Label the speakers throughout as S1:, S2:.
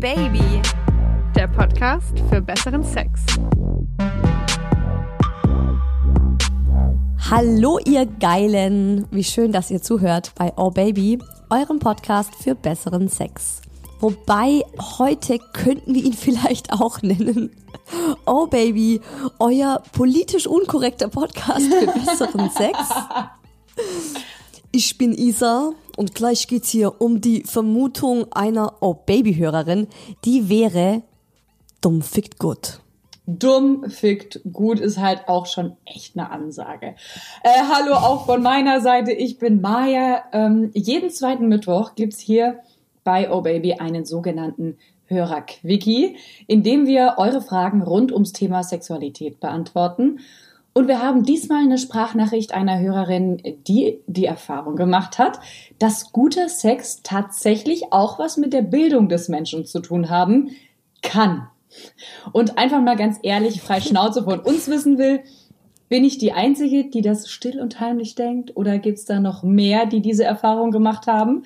S1: Baby, der Podcast für besseren Sex.
S2: Hallo ihr Geilen, wie schön, dass ihr zuhört bei Oh Baby, eurem Podcast für besseren Sex. Wobei heute könnten wir ihn vielleicht auch nennen. Oh Baby, euer politisch unkorrekter Podcast für besseren Sex. Ich bin Isa und gleich geht's hier um die Vermutung einer Oh Baby Hörerin, die wäre dumm fickt gut.
S3: Dumm fickt gut ist halt auch schon echt eine Ansage. Äh, hallo auch von meiner Seite, ich bin Maya. Ähm, jeden zweiten Mittwoch gibt's hier bei Oh Baby einen sogenannten Hörerquickie, in dem wir eure Fragen rund ums Thema Sexualität beantworten. Und wir haben diesmal eine Sprachnachricht einer Hörerin, die die Erfahrung gemacht hat, dass guter Sex tatsächlich auch was mit der Bildung des Menschen zu tun haben kann. Und einfach mal ganz ehrlich, frei Schnauze von uns wissen will, bin ich die Einzige, die das still und heimlich denkt? Oder gibt's da noch mehr, die diese Erfahrung gemacht haben?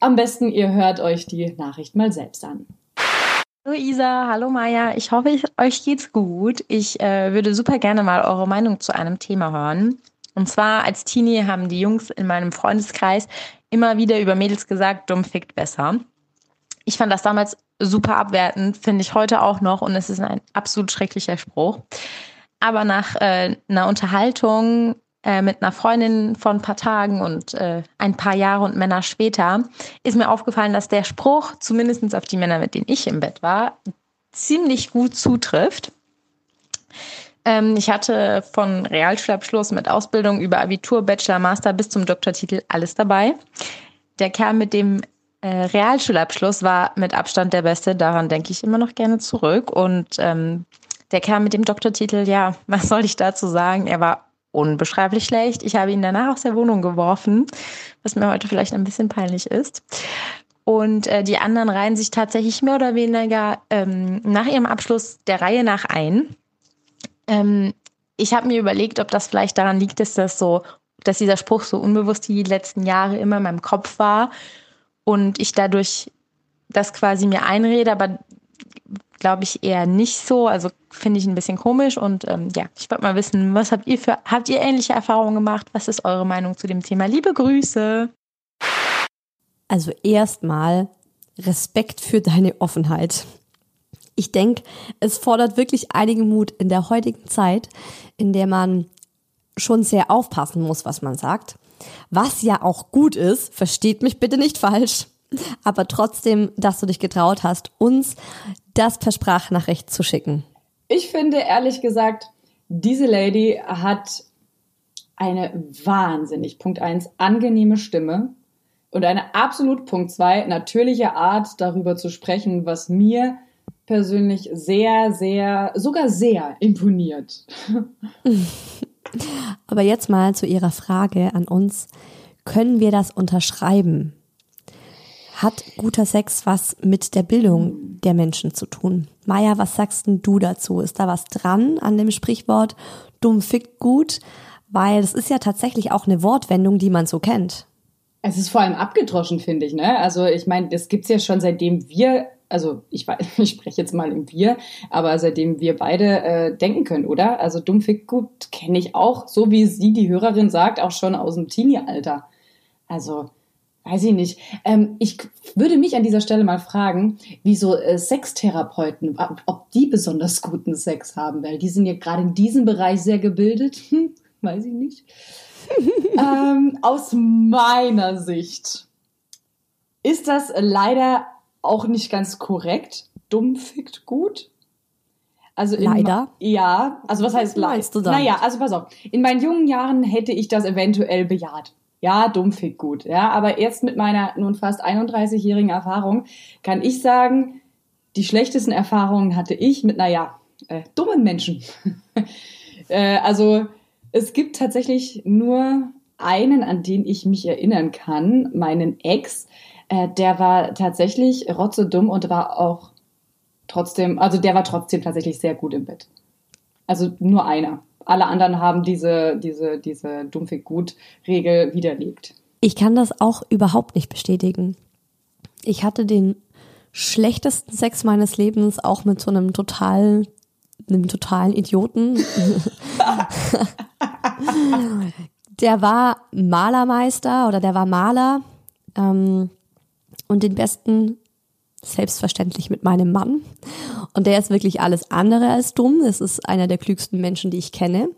S3: Am besten, ihr hört euch die Nachricht mal selbst an.
S4: Hallo Isa, hallo Maja. Ich hoffe, ich, euch geht's gut. Ich äh, würde super gerne mal eure Meinung zu einem Thema hören. Und zwar als Teenie haben die Jungs in meinem Freundeskreis immer wieder über Mädels gesagt, dumm fickt besser. Ich fand das damals super abwertend, finde ich heute auch noch und es ist ein absolut schrecklicher Spruch. Aber nach äh, einer Unterhaltung äh, mit einer Freundin vor ein paar Tagen und äh, ein paar Jahre und Männer später ist mir aufgefallen, dass der Spruch, zumindest auf die Männer, mit denen ich im Bett war, ziemlich gut zutrifft. Ähm, ich hatte von Realschulabschluss mit Ausbildung über Abitur, Bachelor, Master bis zum Doktortitel alles dabei. Der Kerl mit dem äh, Realschulabschluss war mit Abstand der beste, daran denke ich immer noch gerne zurück. Und ähm, der Kerl mit dem Doktortitel, ja, was soll ich dazu sagen? Er war unbeschreiblich schlecht. Ich habe ihn danach aus der Wohnung geworfen, was mir heute vielleicht ein bisschen peinlich ist. Und äh, die anderen reihen sich tatsächlich mehr oder weniger ähm, nach ihrem Abschluss der Reihe nach ein. Ähm, ich habe mir überlegt, ob das vielleicht daran liegt, dass das so, dass dieser Spruch so unbewusst die letzten Jahre immer in meinem Kopf war und ich dadurch das quasi mir einrede, aber glaube ich eher nicht so. Also finde ich ein bisschen komisch und ähm, ja, ich wollte mal wissen, was habt ihr für, habt ihr ähnliche Erfahrungen gemacht? Was ist eure Meinung zu dem Thema? Liebe Grüße!
S2: Also erstmal Respekt für deine Offenheit. Ich denke, es fordert wirklich einigen Mut in der heutigen Zeit, in der man schon sehr aufpassen muss, was man sagt. Was ja auch gut ist, versteht mich bitte nicht falsch aber trotzdem, dass du dich getraut hast, uns das per Sprachnachricht zu schicken.
S3: Ich finde ehrlich gesagt, diese Lady hat eine wahnsinnig, Punkt eins angenehme Stimme und eine absolut, Punkt zwei natürliche Art, darüber zu sprechen, was mir persönlich sehr, sehr, sogar sehr imponiert.
S2: Aber jetzt mal zu Ihrer Frage an uns. Können wir das unterschreiben? Hat guter Sex was mit der Bildung der Menschen zu tun? Maja, was sagst denn du dazu? Ist da was dran an dem Sprichwort dumm fickt gut? Weil es ist ja tatsächlich auch eine Wortwendung, die man so kennt.
S3: Es ist vor allem abgedroschen, finde ich. Ne? Also ich meine, das gibt's ja schon seitdem wir, also ich, ich spreche jetzt mal im Wir, aber seitdem wir beide äh, denken können, oder? Also dumm fickt gut kenne ich auch, so wie sie die Hörerin sagt, auch schon aus dem Teenie-Alter. Also weiß ich nicht. Ähm, ich würde mich an dieser Stelle mal fragen, wieso äh, Sextherapeuten, ob die besonders guten Sex haben, weil die sind ja gerade in diesem Bereich sehr gebildet. Hm, weiß ich nicht. ähm, aus meiner Sicht ist das leider auch nicht ganz korrekt. Dumm fickt gut.
S2: Also leider.
S3: Ja, also was heißt leider? Naja, also pass auf. In meinen jungen Jahren hätte ich das eventuell bejaht ja, dumm fickt gut. Ja, aber jetzt mit meiner nun fast 31-jährigen Erfahrung kann ich sagen, die schlechtesten Erfahrungen hatte ich mit, naja, äh, dummen Menschen. äh, also es gibt tatsächlich nur einen, an den ich mich erinnern kann, meinen Ex. Äh, der war tatsächlich rotzedumm und war auch trotzdem, also der war trotzdem tatsächlich sehr gut im Bett. Also nur einer alle anderen haben diese, diese, diese dumpfe Gut-Regel widerlegt.
S2: Ich kann das auch überhaupt nicht bestätigen. Ich hatte den schlechtesten Sex meines Lebens, auch mit so einem total, einem totalen Idioten. der war Malermeister oder der war Maler ähm, und den besten selbstverständlich mit meinem Mann. Und der ist wirklich alles andere als dumm. Das ist einer der klügsten Menschen, die ich kenne.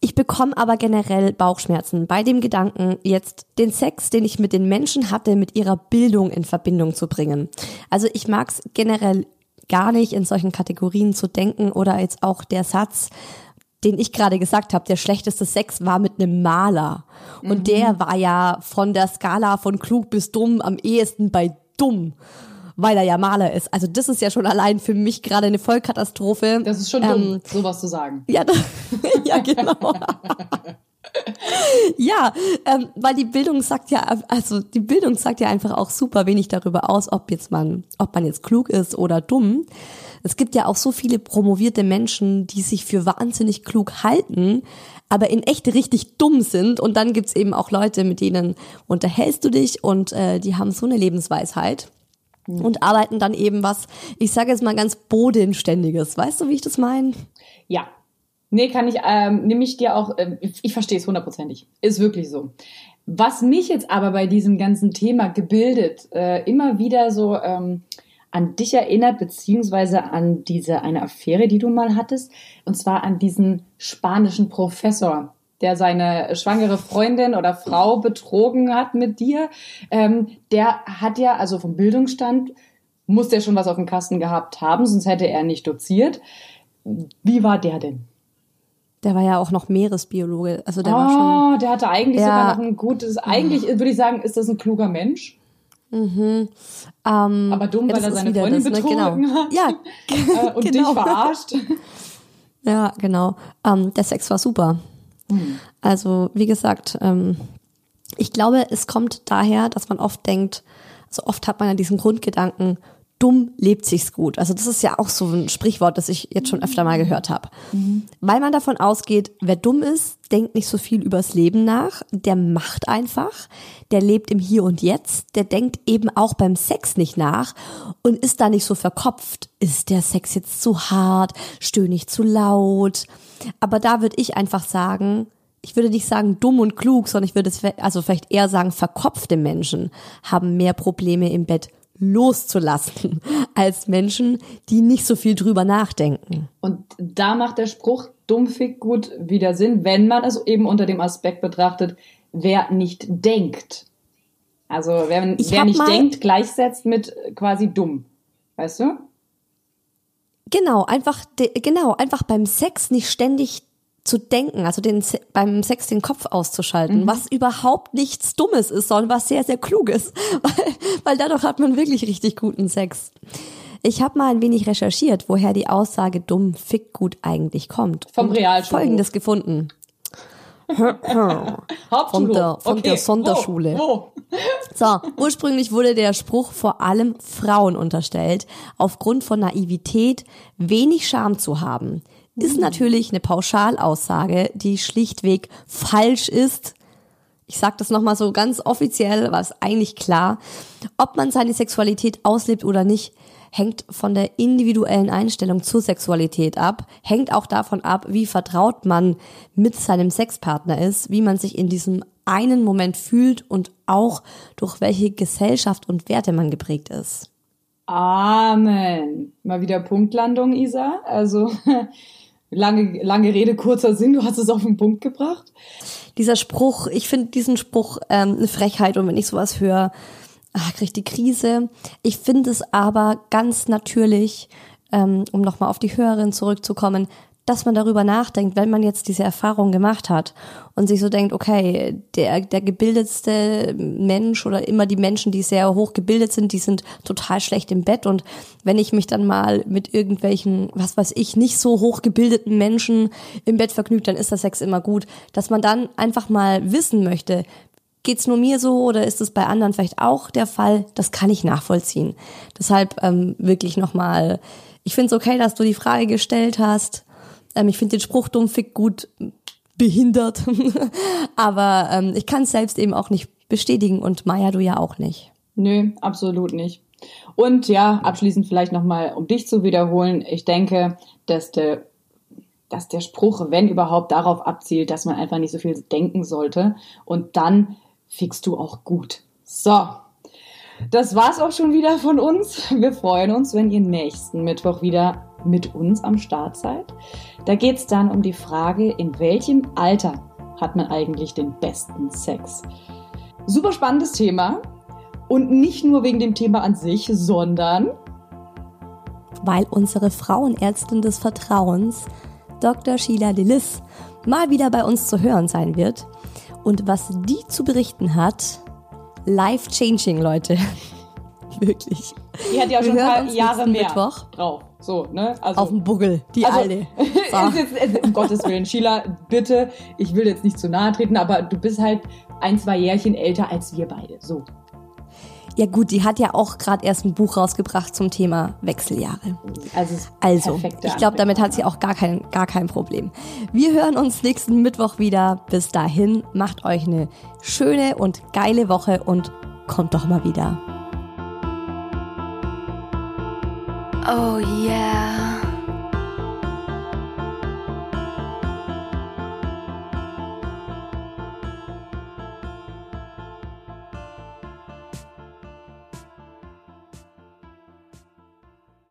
S2: Ich bekomme aber generell Bauchschmerzen bei dem Gedanken, jetzt den Sex, den ich mit den Menschen hatte, mit ihrer Bildung in Verbindung zu bringen. Also ich mag es generell gar nicht, in solchen Kategorien zu denken oder jetzt auch der Satz, den ich gerade gesagt habe, der schlechteste Sex war mit einem Maler. Und mhm. der war ja von der Skala von klug bis dumm am ehesten bei dumm weil er ja Maler ist. Also das ist ja schon allein für mich gerade eine Vollkatastrophe.
S3: Das ist schon dumm, ähm, sowas zu sagen.
S2: Ja, ja genau. ja, ähm, weil die Bildung sagt ja, also die Bildung sagt ja einfach auch super wenig darüber aus, ob jetzt man, ob man jetzt klug ist oder dumm. Es gibt ja auch so viele promovierte Menschen, die sich für wahnsinnig klug halten, aber in echt richtig dumm sind. Und dann gibt's eben auch Leute, mit denen unterhältst du dich und äh, die haben so eine Lebensweisheit. Und arbeiten dann eben was, ich sage jetzt mal ganz bodenständiges. Weißt du, wie ich das meine?
S3: Ja. Nee, kann ich, ähm, nehme ich dir auch, äh, ich, ich verstehe es hundertprozentig. Ist wirklich so. Was mich jetzt aber bei diesem ganzen Thema gebildet äh, immer wieder so ähm, an dich erinnert, beziehungsweise an diese eine Affäre, die du mal hattest, und zwar an diesen spanischen Professor, der seine schwangere Freundin oder Frau betrogen hat mit dir, ähm, der hat ja, also vom Bildungsstand, muss der schon was auf dem Kasten gehabt haben, sonst hätte er nicht doziert. Wie war der denn?
S2: Der war ja auch noch Meeresbiologe. Also der
S3: oh,
S2: war
S3: schon. Der hatte eigentlich ja. sogar noch ein gutes. Eigentlich würde ich sagen, ist das ein kluger Mensch.
S2: Mhm. Ähm,
S3: Aber dumm, weil er seine Freundin das, ne? betrogen
S2: genau.
S3: hat.
S2: Ja,
S3: und genau. dich verarscht.
S2: Ja, genau. Ähm, der Sex war super. Also wie gesagt, ähm, ich glaube, es kommt daher, dass man oft denkt, so oft hat man ja diesen Grundgedanken, dumm lebt sich's gut. Also das ist ja auch so ein Sprichwort, das ich jetzt schon öfter mal gehört habe. Mhm. Weil man davon ausgeht, wer dumm ist, denkt nicht so viel übers Leben nach, der macht einfach, der lebt im Hier und Jetzt, der denkt eben auch beim Sex nicht nach und ist da nicht so verkopft. Ist der Sex jetzt zu hart? Stöhne ich zu laut? Aber da würde ich einfach sagen, ich würde nicht sagen dumm und klug, sondern ich würde es also vielleicht eher sagen, verkopfte Menschen haben mehr Probleme im Bett loszulassen als Menschen, die nicht so viel drüber nachdenken.
S3: Und da macht der Spruch dummfig gut wieder Sinn, wenn man es eben unter dem Aspekt betrachtet, wer nicht denkt. Also wer, wer nicht denkt, gleichsetzt mit quasi dumm. Weißt du?
S2: Genau, einfach, genau, einfach beim Sex nicht ständig zu denken, also den, beim Sex den Kopf auszuschalten, mhm. was überhaupt nichts Dummes ist, sondern was sehr, sehr Kluges, weil, weil dadurch hat man wirklich richtig guten Sex. Ich habe mal ein wenig recherchiert, woher die Aussage dumm fick gut eigentlich kommt.
S3: Vom Realschulhof.
S2: Folgendes gefunden. von der, von okay. der Sonderschule. Wo? Wo? So, ursprünglich wurde der Spruch vor allem Frauen unterstellt, aufgrund von Naivität wenig Scham zu haben ist natürlich eine Pauschalaussage, die schlichtweg falsch ist. Ich sage das nochmal so ganz offiziell, was eigentlich klar. Ob man seine Sexualität auslebt oder nicht, hängt von der individuellen Einstellung zur Sexualität ab, hängt auch davon ab, wie vertraut man mit seinem Sexpartner ist, wie man sich in diesem einen Moment fühlt und auch durch welche Gesellschaft und Werte man geprägt ist.
S3: Amen. Mal wieder Punktlandung, Isa. Also Lange, lange Rede, kurzer Sinn, du hast es auf den Punkt gebracht.
S2: Dieser Spruch, ich finde diesen Spruch ähm, eine Frechheit und wenn ich sowas höre, ach, krieg ich die Krise. Ich finde es aber ganz natürlich, ähm, um nochmal auf die Hörerin zurückzukommen, dass man darüber nachdenkt, wenn man jetzt diese Erfahrung gemacht hat und sich so denkt, okay, der, der gebildetste Mensch oder immer die Menschen, die sehr hoch gebildet sind, die sind total schlecht im Bett und wenn ich mich dann mal mit irgendwelchen, was weiß ich, nicht so hoch gebildeten Menschen im Bett vergnügt, dann ist der Sex immer gut, dass man dann einfach mal wissen möchte, geht's nur mir so oder ist es bei anderen vielleicht auch der Fall? Das kann ich nachvollziehen. Deshalb ähm, wirklich nochmal, ich finde es okay, dass du die Frage gestellt hast. Ähm, ich finde den Spruch dumm fick gut behindert. Aber ähm, ich kann es selbst eben auch nicht bestätigen und Maya, du ja auch nicht.
S3: Nö, absolut nicht. Und ja, abschließend vielleicht nochmal, um dich zu wiederholen, ich denke, dass der, dass der Spruch, wenn überhaupt, darauf abzielt, dass man einfach nicht so viel denken sollte. Und dann fickst du auch gut. So. Das war's auch schon wieder von uns. Wir freuen uns, wenn ihr nächsten Mittwoch wieder mit uns am Start seid. Da geht's dann um die Frage, in welchem Alter hat man eigentlich den besten Sex? Super spannendes Thema. Und nicht nur wegen dem Thema an sich, sondern
S2: weil unsere Frauenärztin des Vertrauens, Dr. Sheila Delis, mal wieder bei uns zu hören sein wird. Und was die zu berichten hat, life-changing, Leute. Wirklich.
S3: Die hat ja schon ein paar Jahre mehr
S2: Mittwoch.
S3: drauf. So, ne? Also,
S2: Auf dem Buggel, die
S3: also,
S2: Alte.
S3: ist jetzt, ist, um Gottes Willen, Sheila, bitte, ich will jetzt nicht zu nahe treten, aber du bist halt ein, zwei Jährchen älter als wir beide. So.
S2: Ja gut, die hat ja auch gerade erst ein Buch rausgebracht zum Thema Wechseljahre.
S3: Also,
S2: Also, ich glaube, damit hat sie auch gar kein, gar kein Problem. Wir hören uns nächsten Mittwoch wieder. Bis dahin, macht euch eine schöne und geile Woche und kommt doch mal wieder.
S5: Oh yeah.